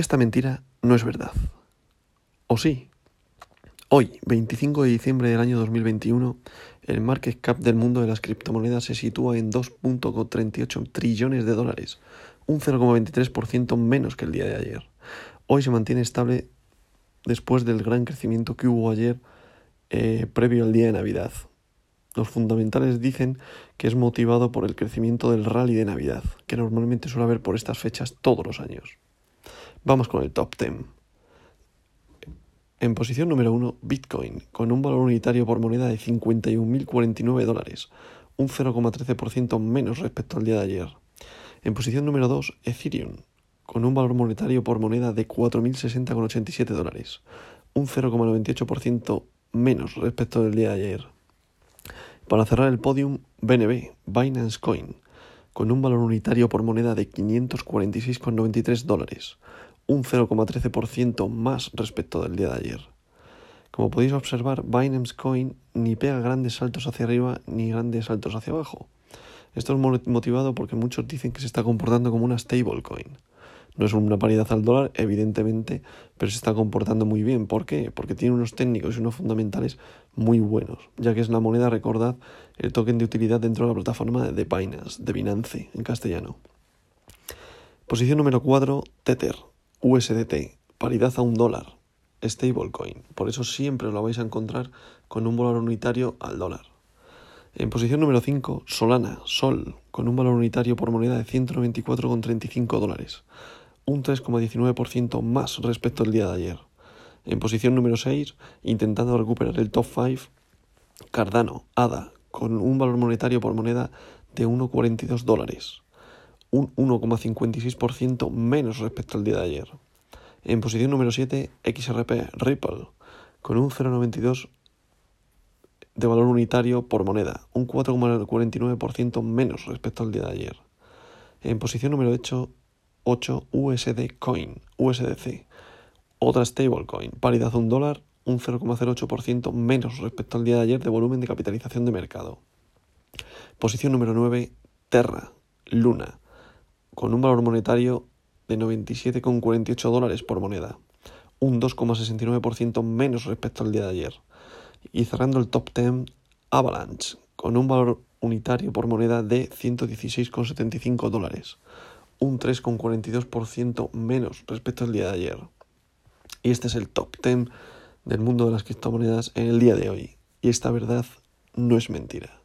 Esta mentira no es verdad. ¿O sí? Hoy, 25 de diciembre del año 2021, el market cap del mundo de las criptomonedas se sitúa en 2.38 trillones de dólares, un 0,23% menos que el día de ayer. Hoy se mantiene estable después del gran crecimiento que hubo ayer eh, previo al día de Navidad. Los fundamentales dicen que es motivado por el crecimiento del rally de Navidad, que normalmente suele haber por estas fechas todos los años. Vamos con el top 10. En posición número 1, Bitcoin, con un valor unitario por moneda de 51.049 dólares, un 0,13% menos respecto al día de ayer. En posición número 2, Ethereum, con un valor monetario por moneda de 4.060,87 dólares, un 0,98% menos respecto del día de ayer. Para cerrar el podium, BNB, Binance Coin, con un valor unitario por moneda de 546,93 dólares, un 0,13% más respecto del día de ayer. Como podéis observar, Binance Coin ni pega grandes saltos hacia arriba ni grandes saltos hacia abajo. Esto es motivado porque muchos dicen que se está comportando como una stablecoin. No es una paridad al dólar, evidentemente, pero se está comportando muy bien. ¿Por qué? Porque tiene unos técnicos y unos fundamentales muy buenos, ya que es la moneda, recordad, el token de utilidad dentro de la plataforma de Binance, de Binance en castellano. Posición número 4, Tether. USDT, paridad a un dólar, stablecoin. Por eso siempre lo vais a encontrar con un valor unitario al dólar. En posición número 5, Solana, Sol, con un valor unitario por moneda de 194,35 dólares, un 3,19% más respecto al día de ayer. En posición número 6, intentando recuperar el top 5, Cardano, ADA, con un valor monetario por moneda de 1,42 dólares, un 1,56% menos respecto al día de ayer. En posición número 7, XRP Ripple, con un 0,92 de valor unitario por moneda, un 4,49% menos respecto al día de ayer. En posición número 8, 8 USD Coin, USDC, otra stablecoin, paridad a un dólar, un 0,08% menos respecto al día de ayer de volumen de capitalización de mercado. Posición número 9, Terra, Luna, con un valor monetario de 97,48 dólares por moneda, un 2,69% menos respecto al día de ayer. Y cerrando el top 10, Avalanche, con un valor unitario por moneda de 116,75 dólares, un 3,42% menos respecto al día de ayer. Y este es el top 10 del mundo de las criptomonedas en el día de hoy. Y esta verdad no es mentira.